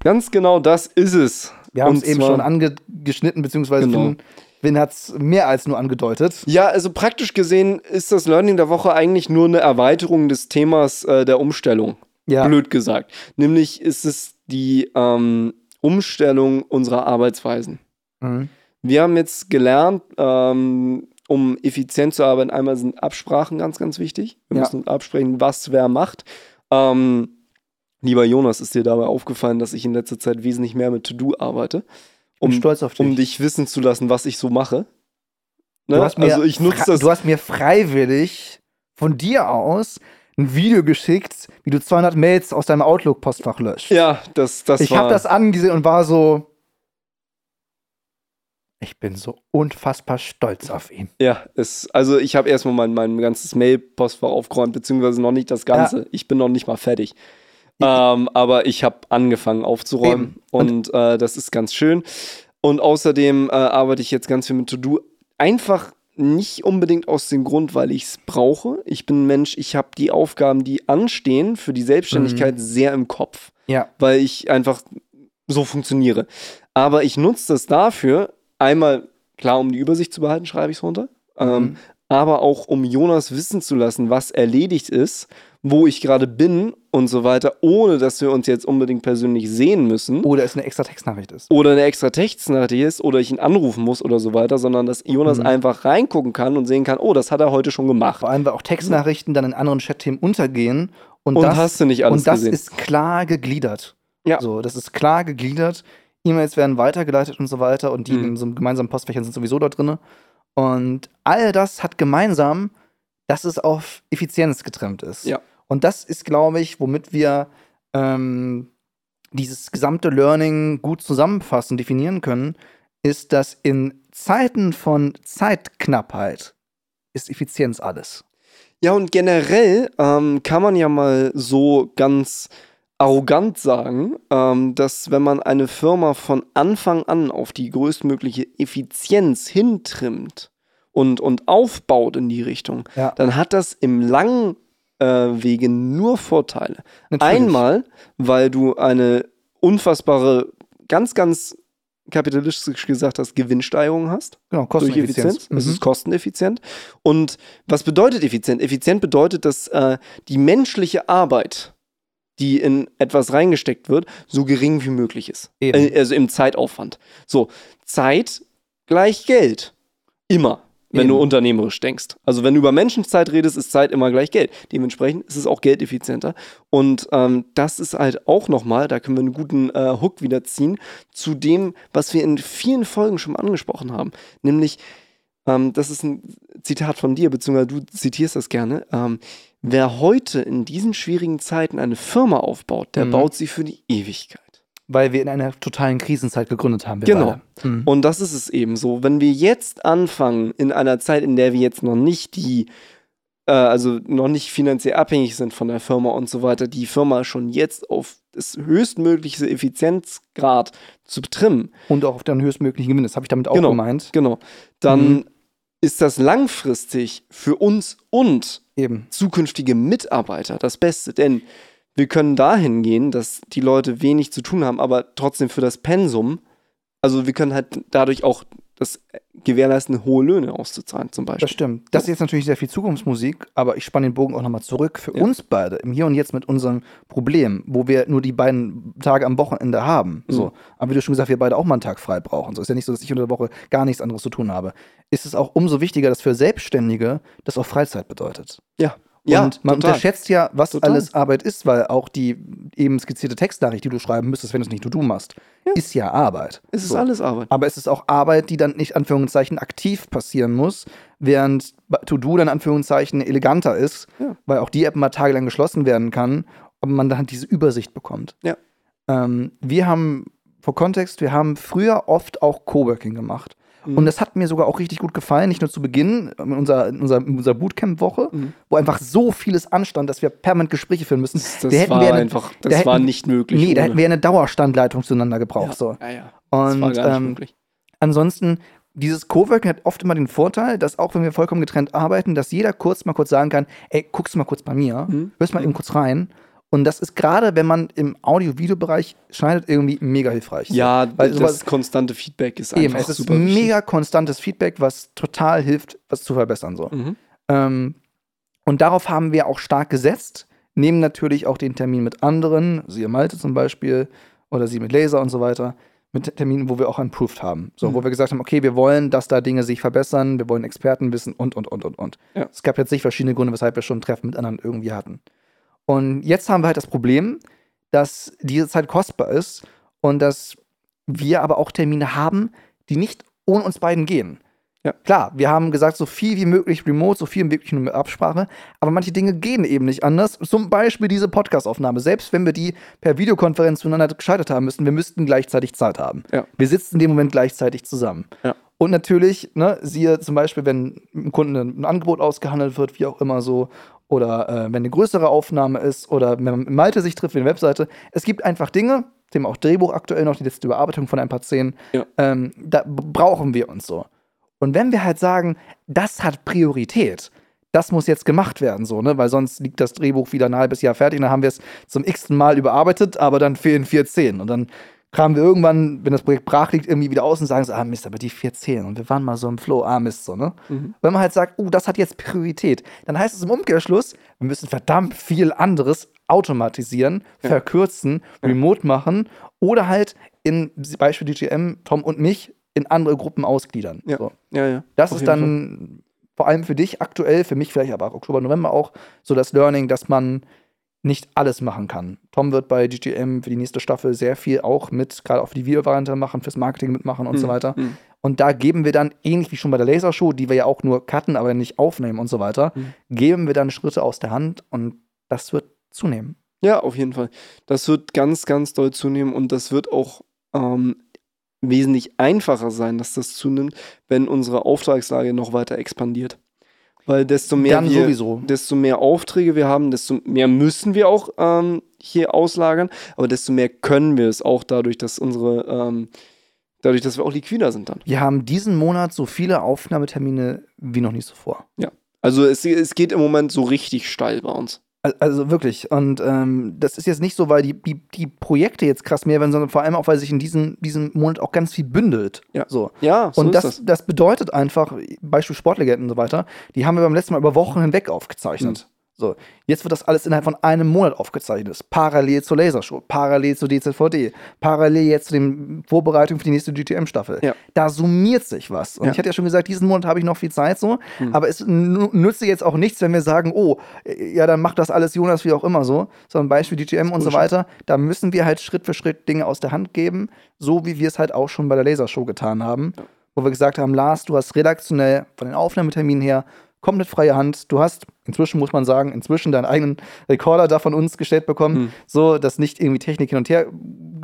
Ganz genau das ist es. Wir haben es eben schon angeschnitten, beziehungsweise Genau. Finn, Finn hat es mehr als nur angedeutet. Ja, also praktisch gesehen ist das Learning der Woche eigentlich nur eine Erweiterung des Themas äh, der Umstellung. Ja. Blöd gesagt. Nämlich ist es die ähm, Umstellung unserer Arbeitsweisen. Mhm. Wir haben jetzt gelernt, ähm, um effizient zu arbeiten, einmal sind Absprachen ganz, ganz wichtig. Wir Ja. müssen absprechen, was wer macht. Ähm, lieber Jonas, ist dir dabei aufgefallen, dass ich in letzter Zeit wesentlich mehr mit To-Do arbeite, Bin um, stolz auf dich. um dich wissen zu lassen, was ich so mache. Ne? du, hast mir also ich nutze das. du hast mir freiwillig von dir aus ein Video geschickt, wie du 200 Mails aus deinem Outlook-Postfach löscht. ja, das, das ich war. habe das angesehen und war so. Ich bin so unfassbar stolz auf ihn. Ja, es, also ich habe erstmal mein, mein ganzes Mail-Postfach aufgeräumt, beziehungsweise noch nicht das Ganze. Ich bin noch nicht mal fertig. Ähm, aber ich habe angefangen aufzuräumen. Und- und, äh, das ist ganz schön. Und außerdem äh, arbeite ich jetzt ganz viel mit To-Do. Einfach nicht unbedingt aus dem Grund, weil ich es brauche. Ich bin ein Mensch, ich habe die Aufgaben, die anstehen für die Selbstständigkeit, Mhm. sehr im Kopf, Ja. weil ich einfach so funktioniere. Aber ich nutze das dafür, einmal, klar, um die Übersicht zu behalten, schreibe ich es runter. Ähm, Mhm. aber auch um Jonas wissen zu lassen, was erledigt ist, wo ich gerade bin und so weiter, ohne dass wir uns jetzt unbedingt persönlich sehen müssen Oder es eine extra Textnachricht ist. oder eine extra Textnachricht ist oder ich ihn anrufen muss oder so weiter, sondern dass Jonas Mhm. einfach reingucken kann und sehen kann, oh, das hat er heute schon gemacht. Vor allem, weil auch Textnachrichten dann in anderen Chatthemen untergehen. Und, Und das, hast du nicht alles und das gesehen. ist klar gegliedert. Ja. So, das ist klar gegliedert. E-Mails werden weitergeleitet und so weiter und die Mhm. in so einem gemeinsamen Postfächern sind sowieso da drin. Und all das hat gemeinsam, dass es auf Effizienz getrimmt ist. Ja. Und das ist, glaube ich, womit wir ähm, dieses gesamte Learning gut zusammenfassen, definieren können, ist, dass in Zeiten von Zeitknappheit ist Effizienz alles. Ja, und generell ähm, kann man ja mal so ganz arrogant sagen, ähm, dass wenn man eine Firma von Anfang an auf die größtmögliche Effizienz hintrimmt und, und aufbaut in die Richtung, Ja. dann hat das im langen äh, Wege nur Vorteile. Natürlich. Einmal, weil du eine unfassbare, ganz, ganz kapitalistisch gesagt hast, Gewinnsteigerung hast Genau, durch Kosteneffizienz. Effizienz. Es Mhm. ist kosteneffizient. Und was bedeutet effizient? Effizient bedeutet, dass äh, die menschliche Arbeit, die in etwas reingesteckt wird, so gering wie möglich ist. Eben. Äh, also im Zeitaufwand. So, Zeit gleich Geld. Immer. Wenn Eben. du unternehmerisch denkst. Also wenn du über Menschenzeit redest, ist Zeit immer gleich Geld. Dementsprechend ist es auch geldeffizienter. Und ähm, das ist halt auch nochmal, da können wir einen guten äh, Hook wieder ziehen, zu dem, was wir in vielen Folgen schon mal angesprochen haben. Nämlich, ähm, das ist ein Zitat von dir, beziehungsweise du zitierst das gerne. Ähm, wer heute in diesen schwierigen Zeiten eine Firma aufbaut, der Mhm. baut sie für die Ewigkeit. Weil wir in einer totalen Krisenzeit gegründet haben. Wir Genau. Mhm. Und das ist es eben so. Wenn wir jetzt anfangen, in einer Zeit, in der wir jetzt noch nicht die, äh, also noch nicht finanziell abhängig sind von der Firma und so weiter, die Firma schon jetzt auf das höchstmögliche Effizienzgrad zu trimmen, Und auch auf den höchstmöglichen Gewinn. Das habe ich damit auch Genau. gemeint. genau, dann Mhm. ist das langfristig für uns und Eben. zukünftige Mitarbeiter das Beste. Denn wir können dahin gehen, dass die Leute wenig zu tun haben, aber trotzdem für das Pensum, also wir können halt dadurch auch das gewährleisten, hohe Löhne auszuzahlen, zum Beispiel. Das stimmt. Das ist jetzt natürlich sehr viel Zukunftsmusik, aber ich spanne den Bogen auch nochmal zurück. Für Ja. uns beide, im Hier und Jetzt mit unserem Problem, wo wir nur die beiden Tage am Wochenende haben. Mhm. So. Aber wie du schon gesagt, wir beide auch mal einen Tag frei brauchen. So ist ja nicht so, dass ich unter der Woche gar nichts anderes zu tun habe. Ist es auch umso wichtiger, dass für Selbstständige das auch Freizeit bedeutet. Ja, ja, und man total. unterschätzt ja, was Total. alles Arbeit ist, weil auch die eben skizzierte Textnachricht, die du schreiben müsstest, wenn du es nicht nur du machst, ist ja Arbeit. Es ist So. alles Arbeit. Aber es ist auch Arbeit, die dann nicht Anführungszeichen aktiv passieren muss, während To-Do dann Anführungszeichen eleganter ist, Ja. weil auch die App mal tagelang geschlossen werden kann, aber man dann diese Übersicht bekommt. Ja. Ähm, wir haben vor Kontext, wir haben früher oft auch Coworking gemacht. Mhm. Und das hat mir sogar auch richtig gut gefallen, nicht nur zu Beginn in unserer, in unserer, unserer Bootcamp-Woche, Mhm. wo einfach so vieles anstand, dass wir permanent Gespräche führen müssen. Das, Da war eine- einfach, da das war hätten- nicht möglich. Nee, da ohne. hätten wir eine Dauerstandleitung zueinander gebraucht. ja, So. ja, ja. Das war Und ähm, ansonsten, dieses Coworking hat oft immer den Vorteil, dass auch wenn wir vollkommen getrennt arbeiten, dass jeder kurz mal kurz sagen kann, ey, guckst du mal kurz bei mir, Mhm. hörst mal eben kurz rein. Und das ist gerade, wenn man im Audio-Video-Bereich schneidet, irgendwie mega hilfreich. Ja, weil das sowas- konstante Feedback ist Eben, einfach es ist super wichtig. mega konstantes Feedback, was total hilft, was zu verbessern. So. Mhm. Ähm, und darauf haben wir auch stark gesetzt, nehmen natürlich auch den Termin mit anderen, siehe Malte zum Beispiel, oder sie mit Laser und so weiter, mit Terminen, wo wir auch improved haben. So, Mhm. wo wir gesagt haben, okay, wir wollen, dass da Dinge sich verbessern, wir wollen Experten wissen und, und, und, und, und. Ja. Es gab jetzt nicht verschiedene Gründe, weshalb wir schon ein Treffen mit anderen irgendwie hatten. Und jetzt haben wir halt das Problem, dass diese Zeit kostbar ist und dass wir aber auch Termine haben, die nicht ohne uns beiden gehen. Ja. Klar, wir haben gesagt, so viel wie möglich remote, so viel wie möglich nur mit Absprache, aber manche Dinge gehen eben nicht anders. Zum Beispiel diese Podcast-Aufnahme. Selbst wenn wir die per Videokonferenz zueinander gescheitert haben müssten, wir müssten gleichzeitig Zeit haben. Ja. Wir sitzen in dem Moment gleichzeitig zusammen. Ja. Und natürlich, ne, siehe zum Beispiel, wenn einem Kunden ein Angebot ausgehandelt wird, wie auch immer so, oder äh, wenn eine größere Aufnahme ist, oder wenn Malte sich trifft für eine Webseite. Es gibt einfach Dinge, dem auch Drehbuch aktuell noch, die letzte Überarbeitung von ein paar Szenen, Ja. ähm, da brauchen wir uns so. Und wenn wir halt sagen, das hat Priorität, das muss jetzt gemacht werden, so, ne? Weil sonst liegt das Drehbuch wieder ein halbes Jahr fertig und dann haben wir es zum x-ten Mal überarbeitet, aber dann fehlen vier Szenen. Und dann kamen wir irgendwann, wenn das Projekt brach liegt, irgendwie wieder aus und sagen so, ah Mist, aber die vier Szenen. Und wir waren mal so im Flow, ah Mist, so, ne? Mhm. Wenn man halt sagt, oh, das hat jetzt Priorität, dann heißt es im Umkehrschluss, wir müssen verdammt viel anderes automatisieren, Ja. verkürzen, remote machen oder halt in Beispiel DGM, Tom und mich in andere Gruppen ausgliedern. Ja. So. Ja, ja. Das Auf ist jeden Fall. dann vor allem für dich aktuell, für mich vielleicht aber auch Oktober, November auch, so das Learning, dass man nicht alles machen kann. Tom wird bei GTM für die nächste Staffel sehr viel auch mit, gerade auch für die Videovariante machen, fürs Marketing mitmachen und so Mhm. weiter. Mhm. Und da geben wir dann, ähnlich wie schon bei der Lasershow, die wir ja auch nur cutten, aber nicht aufnehmen und so weiter, Mhm. geben wir dann Schritte aus der Hand und das wird zunehmen. Ja, auf jeden Fall. Das wird ganz, ganz doll zunehmen und das wird auch ähm, wesentlich einfacher sein, dass das zunimmt, wenn unsere Auftragslage noch weiter expandiert. Weil desto mehr, dann wir, sowieso. desto mehr Aufträge wir haben, desto mehr müssen wir auch ähm, hier auslagern, aber desto mehr können wir es auch dadurch, dass unsere, ähm, dadurch, dass wir auch liquider sind dann. Wir haben diesen Monat so viele Aufnahmetermine wie noch nie zuvor. Also es, es geht im Moment so richtig steil bei uns. Al- Also wirklich. Und ähm, das ist jetzt nicht so, weil die, die, die Projekte jetzt krass mehr werden, sondern vor allem auch, weil sich in diesem, diesem Monat auch ganz viel bündelt. Ja. So. Ja, so und das, das. das bedeutet einfach, Beispiel Sportlegenden und so weiter, die haben wir beim letzten Mal über Wochen hinweg aufgezeichnet. So, jetzt wird das alles innerhalb von einem Monat aufgezeichnet. Parallel zur Lasershow, parallel zur DZVD, parallel jetzt zu den Vorbereitungen für die nächste GTM-Staffel. Ja. Da summiert sich was. Und Ja. ich hatte ja schon gesagt, diesen Monat habe ich noch viel Zeit so. Hm. Aber es nützt jetzt auch nichts, wenn wir sagen, oh, ja, dann macht das alles Jonas wie auch immer so. Sondern Beispiel DTM und so weiter. Da müssen wir halt Schritt für Schritt Dinge aus der Hand geben, so wie wir es halt auch schon bei der Lasershow getan haben wo wir gesagt haben, Lars, du hast redaktionell von den Aufnahmeterminen her komplett freie Hand. Du hast, inzwischen muss man sagen, inzwischen deinen eigenen Rekorder da von uns gestellt bekommen, Hm. so dass nicht irgendwie Technik hin und her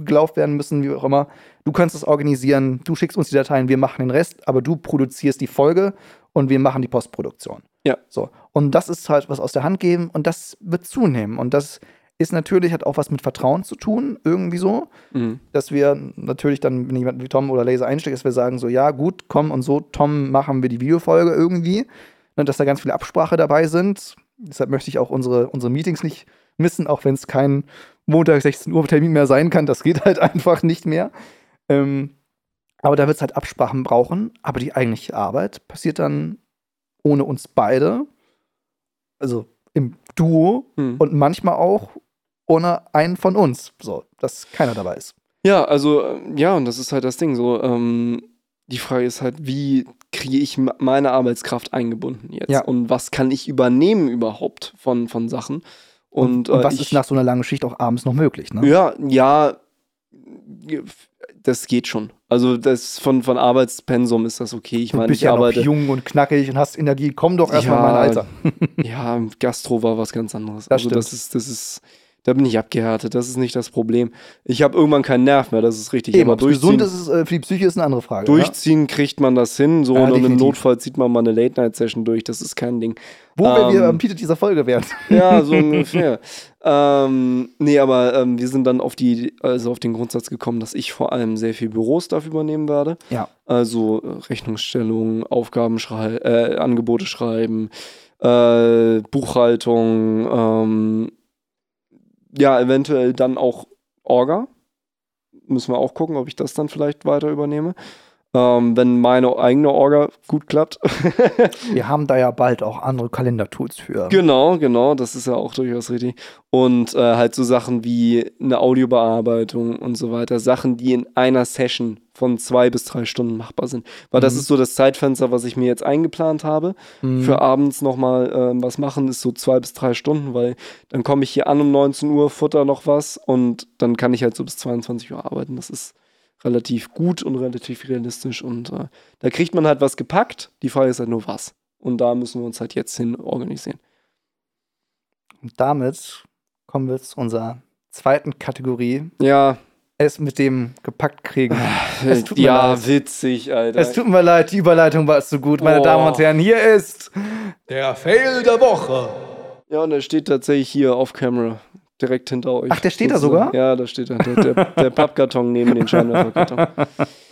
gelaufen werden müssen, wie auch immer. Du kannst es organisieren, du schickst uns die Dateien, wir machen den Rest, aber du produzierst die Folge und wir machen die Postproduktion. Ja. So. Und das ist halt was aus der Hand geben und das wird zunehmen. Und das ist natürlich, hat auch was mit Vertrauen zu tun, irgendwie so Mhm. dass wir natürlich dann, wenn jemand wie Tom oder Laser einsteigt, dass wir sagen so, ja gut, komm und so, Tom, machen wir die Videofolge irgendwie. Ne, dass da ganz viele Absprache dabei sind. Deshalb möchte ich auch unsere, unsere Meetings nicht missen, auch wenn es kein Montag 16 Uhr Termin mehr sein kann. Das geht halt <laughs> einfach nicht mehr. Ähm, aber da wird es halt Absprachen brauchen. Aber die eigentliche Arbeit passiert dann ohne uns beide. Also im Duo Mhm. und manchmal auch ohne einen von uns. So, dass keiner dabei ist. Ja, also, äh, ja, und das ist halt das Ding. So, ähm, die Frage ist halt, wie kriege ich meine Arbeitskraft eingebunden jetzt? Ja. Und was kann ich übernehmen überhaupt von, von Sachen? Und, Und, äh, was ich, ist nach so einer langen Schicht auch abends noch möglich, ne? Ja, ja, das geht schon. Also das von, von Arbeitspensum ist das okay. Ich du meine, ich ja noch arbeite. jung und knackig und hast Energie. Komm doch erstmal Ja, in mein Alter. <laughs> Ja, Gastro war was ganz anderes. Das also stimmt. das ist, das ist, Da bin ich abgehärtet, das ist nicht das Problem. Ich habe irgendwann keinen Nerv mehr, das ist richtig. Eben, Aber es gesund durchziehen, ist, ist, äh, für die Psyche ist eine andere Frage. durchziehen kriegt man das hin. So Ja, und im. Notfall zieht man mal eine Late-Night-Session durch, das ist kein Ding. Wo wir Ähm, am Peter dieser Folge wären. <laughs> Ja, so <laughs> ungefähr. ähm, nee, aber ähm, wir sind dann auf die, also auf den Grundsatz gekommen, dass ich vor allem sehr viel Bürostuff übernehmen werde. Ja. Also äh, Rechnungsstellung, Aufgaben schrei äh, Angebote schreiben, äh, Buchhaltung, ähm, ja, eventuell dann auch Orga. Müssen wir auch gucken, ob ich das dann vielleicht weiter übernehme. Ähm, wenn meine eigene Orga gut klappt. <laughs> Wir haben da ja bald auch andere Kalendertools für. Genau, genau, das ist ja auch durchaus richtig. Und äh, halt so Sachen wie eine Audiobearbeitung und so weiter, Sachen, die in einer Session von zwei bis drei Stunden machbar sind. Weil das Mhm. ist so das Zeitfenster, was ich mir jetzt eingeplant habe. Mhm. Für abends nochmal ähm, was machen, ist so zwei bis drei Stunden, weil dann komme ich hier an um 19 Uhr, futter noch was und dann kann ich halt so bis 22 Uhr arbeiten. Das ist relativ gut und relativ realistisch und äh, da kriegt man halt was gepackt. Die Frage ist halt nur was. Und da müssen wir uns halt jetzt hin organisieren. Und damit kommen wir zu unserer zweiten Kategorie. Ja, Es mit dem gepackt kriegen. Es tut mir ja, leid. witzig, Alter. Es tut mir leid, die Überleitung war zu gut. Meine Boah. Damen und Herren, hier ist der Fail der Woche. ja, und er steht tatsächlich hier auf Camera. Direkt hinter euch. Ach, der steht da sogar? Ja, da steht er. Der, der, der Pappkarton neben den Scheinwerferkarton. <laughs>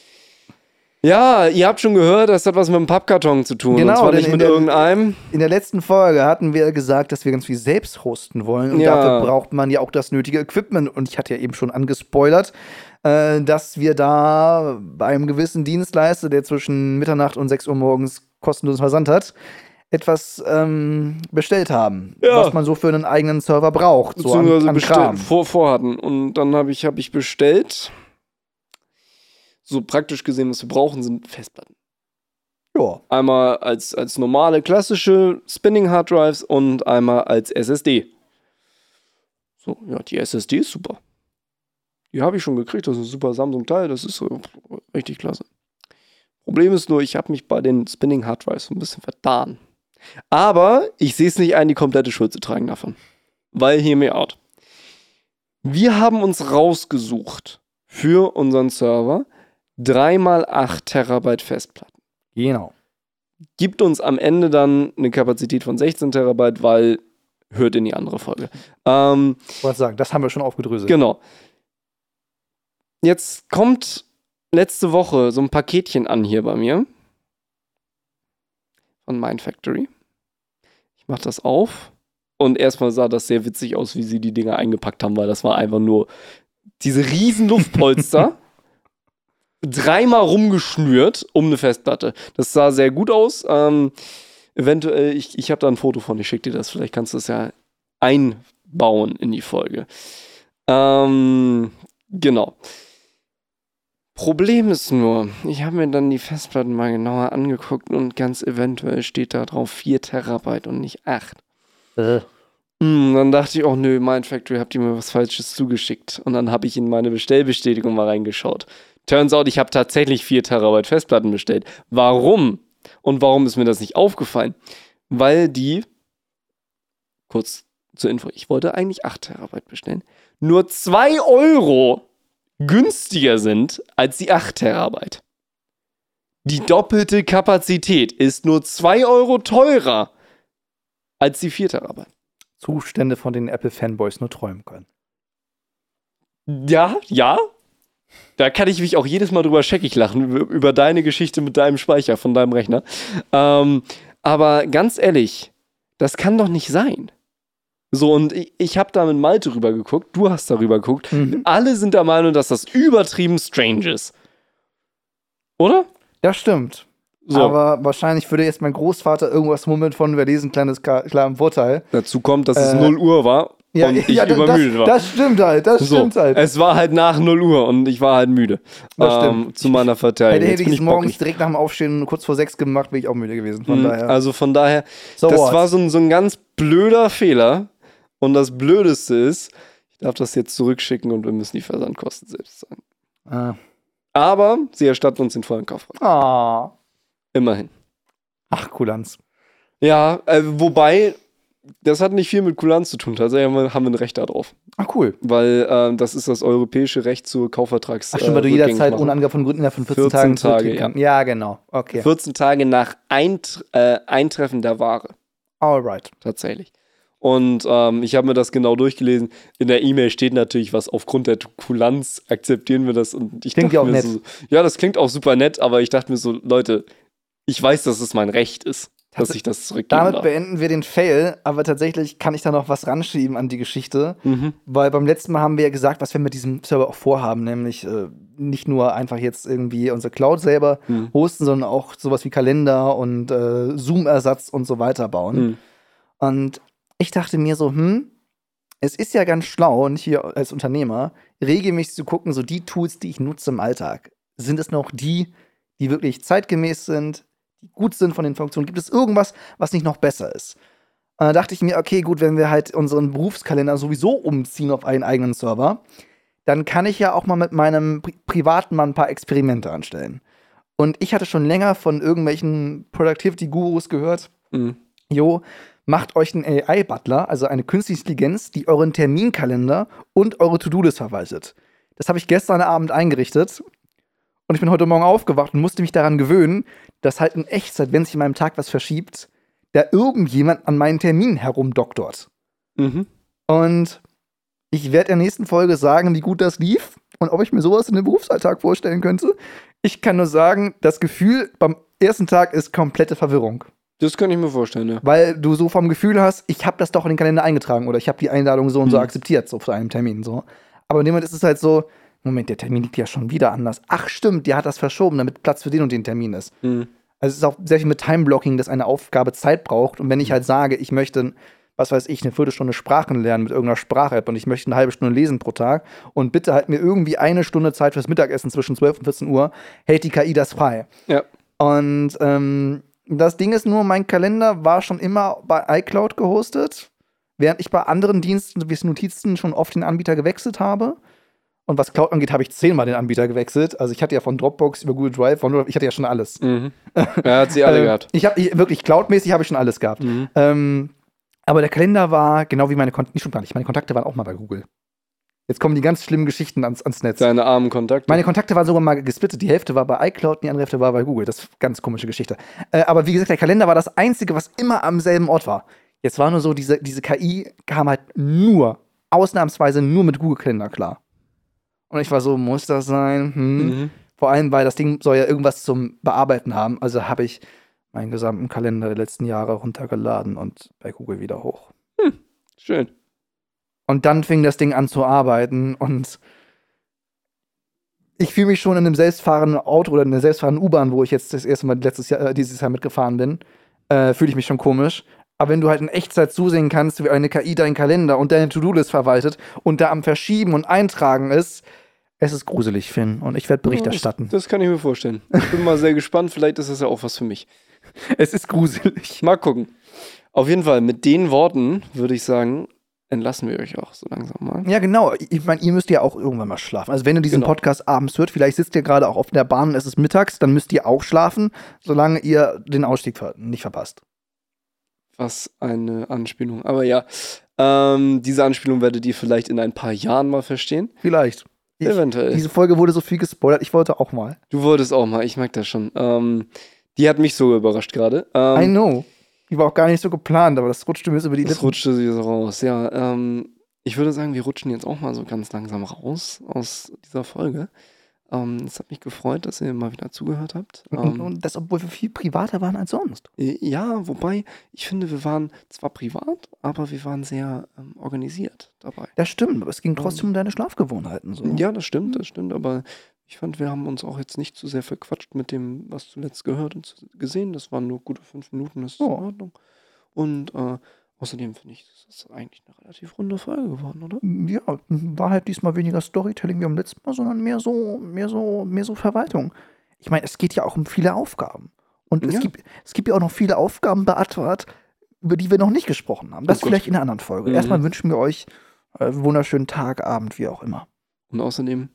Ja, ihr habt schon gehört, das hat was mit dem Pappkarton zu tun. Genau, und zwar nicht in mit der- irgendeinem. In der letzten Folge hatten wir gesagt, dass wir ganz viel selbst hosten wollen. Und Ja. dafür braucht man ja auch das nötige Equipment. Und ich hatte ja eben schon angespoilert, äh, dass wir da bei einem gewissen Dienstleister, der zwischen Mitternacht und 6 Uhr morgens kostenlos Versand hat, etwas ähm, bestellt haben, Ja. was man so für einen eigenen Server braucht. So an, beziehungsweise an Kram. vor, vorhatten. Und dann habe ich, hab ich bestellt. So praktisch gesehen, was wir brauchen, sind Festplatten. Ja. Einmal als, als normale, klassische Spinning Hard Drives und einmal als SSD. So, ja, die SSD ist super. Die habe ich schon gekriegt, das ist ein super Samsung-Teil, das ist so richtig klasse. Problem ist nur, ich habe mich bei den Spinning Hard Drives so ein bisschen vertan. Aber ich sehe es nicht ein, die komplette Schuld zu tragen davon. Weil, hear me out. Wir haben uns rausgesucht für unseren Server 3x8 Terabyte Festplatten Genau. gibt uns am Ende dann eine Kapazität von 16 Terabyte, weil hört in die andere Folge. Ähm, Ich wollte sagen, das haben wir schon aufgedröselt. genau. Jetzt kommt letzte Woche so ein Paketchen an hier bei mir von Mindfactory. Ich mache das auf und erstmal sah das sehr witzig aus, wie sie die Dinger eingepackt haben, weil das war einfach nur diese riesen <laughs> Luftpolster. Dreimal rumgeschnürt um eine Festplatte. Das sah sehr gut aus. Ähm, eventuell, ich, ich habe da ein Foto von, ich schicke dir das, vielleicht kannst du das ja einbauen in die Folge. Ähm, genau. Problem ist nur, ich habe mir dann die Festplatten mal genauer angeguckt und ganz eventuell steht da drauf 4 Terabyte und nicht 8. Äh. Hm, dann dachte ich, oh nö, Mindfactory, habt ihr mir was Falsches zugeschickt. Und dann habe ich in meine Bestellbestätigung mal reingeschaut. Turns out, ich habe tatsächlich 4 Terabyte Festplatten bestellt. Warum? Und warum ist mir das nicht aufgefallen? Weil die, kurz zur Info, ich wollte eigentlich 8 Terabyte bestellen, nur 2 Euro günstiger sind als die 8 Terabyte. Die doppelte Kapazität ist nur 2 Euro teurer als die 4 Terabyte. Zustände, von denen Apple-Fanboys nur träumen können. Ja, ja. Da kann ich mich auch jedes Mal drüber scheckig lachen, über, deine Geschichte mit deinem Speicher von deinem Rechner. Ähm, aber ganz ehrlich, das kann doch nicht sein. So, und ich, ich habe da mit Malte drüber geguckt, du hast darüber geguckt. Mhm. Alle sind der Meinung, dass das übertrieben strange ist. Oder? Das stimmt. So, Aber wahrscheinlich würde jetzt mein Großvater irgendwas mummeln von, wir lesen kleines klaren Vorteil. dazu kommt, dass es Äh, 0 Uhr war und ich das, übermüdet war. Das stimmt halt, das so, stimmt halt. es war halt nach 0 Uhr und ich war halt müde. Das Ähm, stimmt. zu meiner Verteidigung. Hätte, hätte ich es morgens direkt nach dem Aufstehen kurz vor sechs gemacht, wäre ich auch müde gewesen. Von Mhm, daher. Also von daher, so das what? war so ein, so ein ganz blöder Fehler. Und das Blödeste ist, ich darf das jetzt zurückschicken und wir müssen die Versandkosten selbst zahlen. Ah. Aber sie erstatten uns den vollen Kaufpreis. Ah. Immerhin. Ach, Kulanz. Ja, äh, wobei das hat nicht viel mit Kulanz zu tun. Tatsächlich haben wir, haben wir ein Recht darauf. Ach, cool. Weil ähm, das ist das europäische Recht zur Kaufvertrags. Ach, stimmt, weil du äh, jederzeit rückgängig machen. unangebracht von Gründen innerhalb von 14, 14 Tagen Tage, kannst. Ja, genau. Okay. 14 Tage nach Eint äh, Eintreffen der Ware. Alright. tatsächlich. Und ähm, ich habe mir das genau durchgelesen. In der E-Mail steht natürlich was, aufgrund der Kulanz akzeptieren wir das. Und ich Klingt dachte ja auch mir nett. So, ja, das klingt auch super nett, aber ich dachte mir so, Leute, ich weiß, dass es mein Recht ist, dass ich das zurückgeben Damit darf. beenden wir den Fail, aber tatsächlich kann ich da noch was ranschieben an die Geschichte. Mhm. Weil beim letzten Mal haben wir ja gesagt, was wir mit diesem Server auch vorhaben, nämlich äh, nicht nur einfach jetzt irgendwie unsere Cloud selber Mhm. hosten, sondern auch sowas wie Kalender und äh, Zoom-Ersatz und so weiter bauen. Mhm. Und ich dachte mir so, hm, es ist ja ganz schlau, und hier als Unternehmer, regelmäßig zu gucken, so die Tools, die ich nutze im Alltag, sind es noch die, die wirklich zeitgemäß sind, die gut sind von den Funktionen? Gibt es irgendwas, was nicht noch besser ist? Und da dachte ich mir, okay, gut, wenn wir halt unseren Berufskalender sowieso umziehen auf einen eigenen Server, dann kann ich ja auch mal mit meinem Pri privaten Mann ein paar Experimente anstellen. Und ich hatte schon länger von irgendwelchen Productivity-Gurus gehört, Mhm. Jo, macht euch einen AI-Butler, also eine künstliche Intelligenz, die euren Terminkalender und eure To-Do-List verwaltet. Das habe ich gestern Abend eingerichtet und ich bin heute Morgen aufgewacht und musste mich daran gewöhnen, dass halt in Echtzeit, wenn sich in meinem Tag was verschiebt, da irgendjemand an meinen Terminen herumdoktort. Mhm. Und ich werde in der nächsten Folge sagen, wie gut das lief und ob ich mir sowas in den Berufsalltag vorstellen könnte. Ich kann nur sagen, das Gefühl beim ersten Tag ist komplette Verwirrung. Das kann ich mir vorstellen, ja. Weil du so vom Gefühl hast, ich habe das doch in den Kalender eingetragen oder ich habe die Einladung so und so Mhm. akzeptiert, so für einen Termin. So. Aber in dem Moment ist es halt so, Moment, der Termin liegt ja schon wieder anders. Ach stimmt, der hat das verschoben, damit Platz für den und den Termin ist. Mhm. Also es ist auch sehr viel mit Time-Blocking, dass eine Aufgabe Zeit braucht. Und wenn ich halt sage, ich möchte, was weiß ich, eine Viertelstunde Sprachen lernen mit irgendeiner Sprach-App und ich möchte eine halbe Stunde lesen pro Tag und bitte halt mir irgendwie eine Stunde Zeit fürs Mittagessen zwischen 12 und 14 Uhr, hält die KI das frei. Ja. Und ähm, das Ding ist nur, mein Kalender war schon immer bei iCloud gehostet, während ich bei anderen Diensten wie Notizen schon oft den Anbieter gewechselt habe. Und was Cloud angeht, habe ich zehnmal den Anbieter gewechselt. Also ich hatte ja von Dropbox über Google Drive, von, ich hatte ja schon alles. Mhm. <laughs> Er hat sie alle Ähm, gehabt. Ich habe ich, wirklich Cloud-mäßig habe ich schon alles gehabt. Mhm. Ähm, aber der Kalender war genau wie meine Kontakte, nicht schon gar nicht, meine Kontakte waren auch mal bei Google. Jetzt kommen die ganz schlimmen Geschichten ans, ans Netz. Seine armen Kontakte. Meine Kontakte waren sogar mal gesplittet. Die Hälfte war bei iCloud, die andere Hälfte war bei Google. Das ist eine ganz komische Geschichte. Äh, aber wie gesagt, der Kalender war das Einzige, was immer am selben Ort war. Jetzt war nur so, diese, diese KI kam halt nur, ausnahmsweise nur mit Google-Kalender klar. Und ich war so, muss das sein? Hm. mhm. Vor allem, weil das Ding soll ja irgendwas zum Bearbeiten haben. Also habe ich meinen gesamten Kalender der letzten Jahre runtergeladen und bei Google wieder hoch. Schön. Und dann fing das Ding an zu arbeiten und ich fühle mich schon in einem selbstfahrenden Auto oder in einer selbstfahrenden U-Bahn, wo ich jetzt das erste Mal letztes Jahr, äh, dieses Jahr mitgefahren bin, äh, fühle ich mich schon komisch. Aber wenn du halt in Echtzeit zusehen kannst, wie eine KI deinen Kalender und deine To-Do-List verwaltet und da am Verschieben und Eintragen ist, es ist gruselig, Finn. Und ich werde Bericht Ja, erstatten. Das, das kann ich mir vorstellen. Ich bin mal sehr gespannt. Vielleicht ist das ja auch was für mich. <laughs> Es ist gruselig. Mal gucken. Auf jeden Fall, mit den Worten würde ich sagen, entlassen wir euch auch so langsam mal. Ja, genau. Ich meine, ihr müsst ja auch irgendwann mal schlafen. Also wenn ihr diesen Genau. Podcast abends hört, vielleicht sitzt ihr gerade auch auf der Bahn und es ist mittags, dann müsst ihr auch schlafen, solange ihr den Ausstieg nicht verpasst. Was eine Anspielung. Aber ja, ähm, diese Anspielung werdet ihr vielleicht in ein paar Jahren mal verstehen. Vielleicht. Ich, Eventuell. diese Folge wurde so viel gespoilert, ich wollte auch mal. Du wolltest auch mal, ich merke das schon. Ähm, die hat mich so überrascht gerade. I Ähm, know. Die war auch gar nicht so geplant, aber das rutschte mir so über die das Lippen. rutschte sie so raus. Ja, ähm, ich würde sagen, wir rutschen jetzt auch mal so ganz langsam raus aus dieser Folge. Ähm, es hat mich gefreut, dass ihr mal wieder zugehört habt. Und, Ähm, und das, obwohl wir viel privater waren als sonst. Äh, Ja, wobei ich finde, wir waren zwar privat, aber wir waren sehr ähm, organisiert dabei. Das stimmt, aber es ging trotzdem um deine Schlafgewohnheiten. So. Ja, das stimmt, das stimmt, aber ich fand, wir haben uns auch jetzt nicht zu sehr verquatscht mit dem, was zuletzt gehört und gesehen. Das waren nur gute fünf Minuten, das ist Ja. in Ordnung. Und äh, außerdem finde ich, das ist eigentlich eine relativ runde Folge geworden, oder? Ja, war halt diesmal weniger Storytelling wie beim letzten Mal, sondern mehr so, mehr so, mehr so Verwaltung. Ich meine, es geht ja auch um viele Aufgaben. Und es, Ja. gibt, es gibt ja auch noch viele Aufgaben bei Advart, über die wir noch nicht gesprochen haben. Das Oh vielleicht in einer anderen Folge. Mhm. Erstmal wünschen wir euch äh, einen wunderschönen Tag, Abend, wie auch immer. Und außerdem,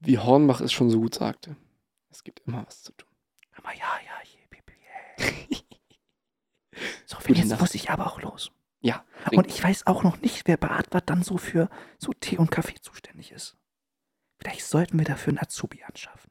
wie Hornbach es schon so gut sagte, es gibt immer was zu tun. Aber ja, ja, je, pipi, je. <laughs> So, Gute jetzt muss ich aber auch los. Ja. Und ich weiß auch noch nicht, wer bei Advat dann so für so Tee und Kaffee zuständig ist. Vielleicht sollten wir dafür einen Azubi anschaffen.